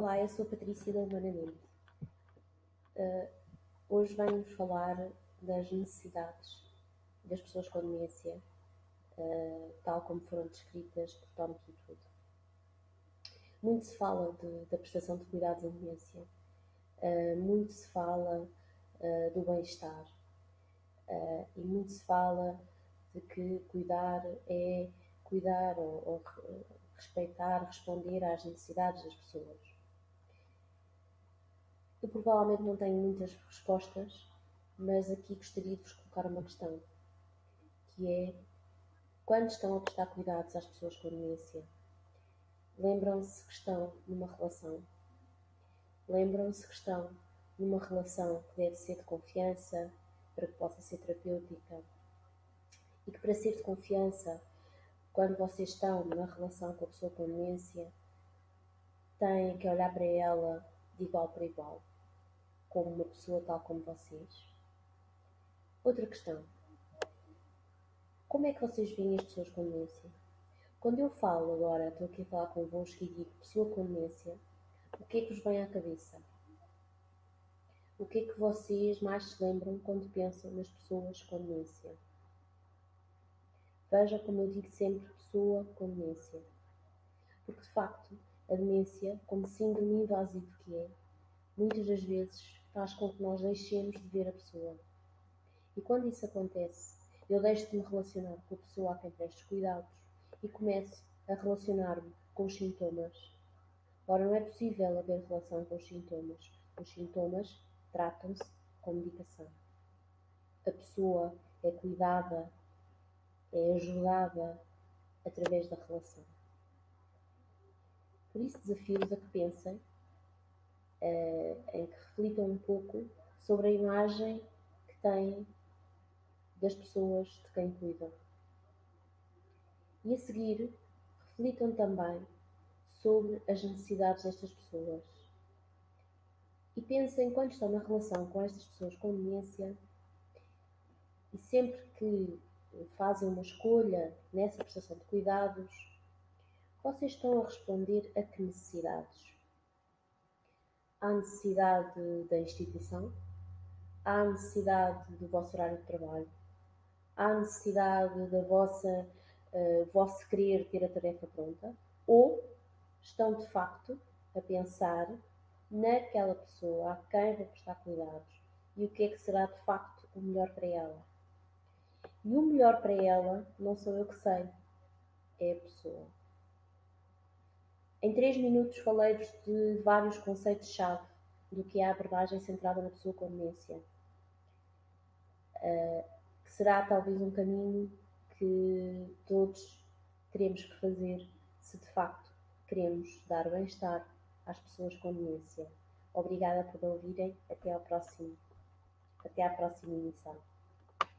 Olá, eu sou a Patrícia da Humanamente. Uh, hoje venho-vos falar das necessidades das pessoas com demência, uh, tal como foram descritas por Tom Kitwood. Muito se fala de, da prestação de cuidados em demência, uh, muito se fala do bem-estar e muito se fala de que cuidar é cuidar ou, ou respeitar, responder às necessidades das pessoas. Eu provavelmente não tenho muitas respostas, mas aqui gostaria de vos colocar uma questão, que é quando estão a prestar cuidados às pessoas com demência, lembram-se que estão numa relação, lembram-se que estão numa relação que deve ser de confiança para que possa ser terapêutica? E que para ser de confiança quando vocês estão na relação com a pessoa com demência, têm que olhar para ela de igual para igual, como uma pessoa tal como vocês. Outra questão. Como é que vocês veem as pessoas com demência? Quando eu falo agora, estou aqui a falar convosco e digo pessoa com demência, o que é que vos vem à cabeça? O que é que vocês mais se lembram quando pensam nas pessoas com demência? Veja como eu digo sempre pessoa com demência. Porque de facto, a demência, como síndrome invasivo que é, muitas das vezes faz com que nós deixemos de ver a pessoa. E quando isso acontece, eu deixo de me relacionar com a pessoa a quem presto cuidados e começo a relacionar-me com os sintomas. Ora, não é possível haver relação com os sintomas. Os sintomas tratam-se com medicação. A pessoa é cuidada é ajudada através da relação. Por isso, desafio-vos a que pensem, uh, em que reflitam um pouco sobre a imagem que têm das pessoas de quem cuidam. E a seguir, reflitam também sobre as necessidades destas pessoas. E pensem quando estão na relação com estas pessoas com demência e sempre que fazem uma escolha nessa prestação de cuidados, vocês estão a responder a que necessidades? Há necessidade da instituição? Há necessidade do vosso horário de trabalho? Há necessidade da vossa uh, vosso querer ter a tarefa pronta? Ou estão de facto a pensar naquela pessoa a quem vou prestar cuidados e o que é que será de facto o melhor para ela? E o melhor para ela não sou eu que sei, é a pessoa. Em três minutos falei-vos de vários conceitos-chave do que é a abordagem centrada na pessoa com demência, uh, que será talvez um caminho que todos teremos que fazer se de facto queremos dar bem-estar às pessoas com demência. Obrigada por ouvirem. Até ao próximo. Até à próxima emissão.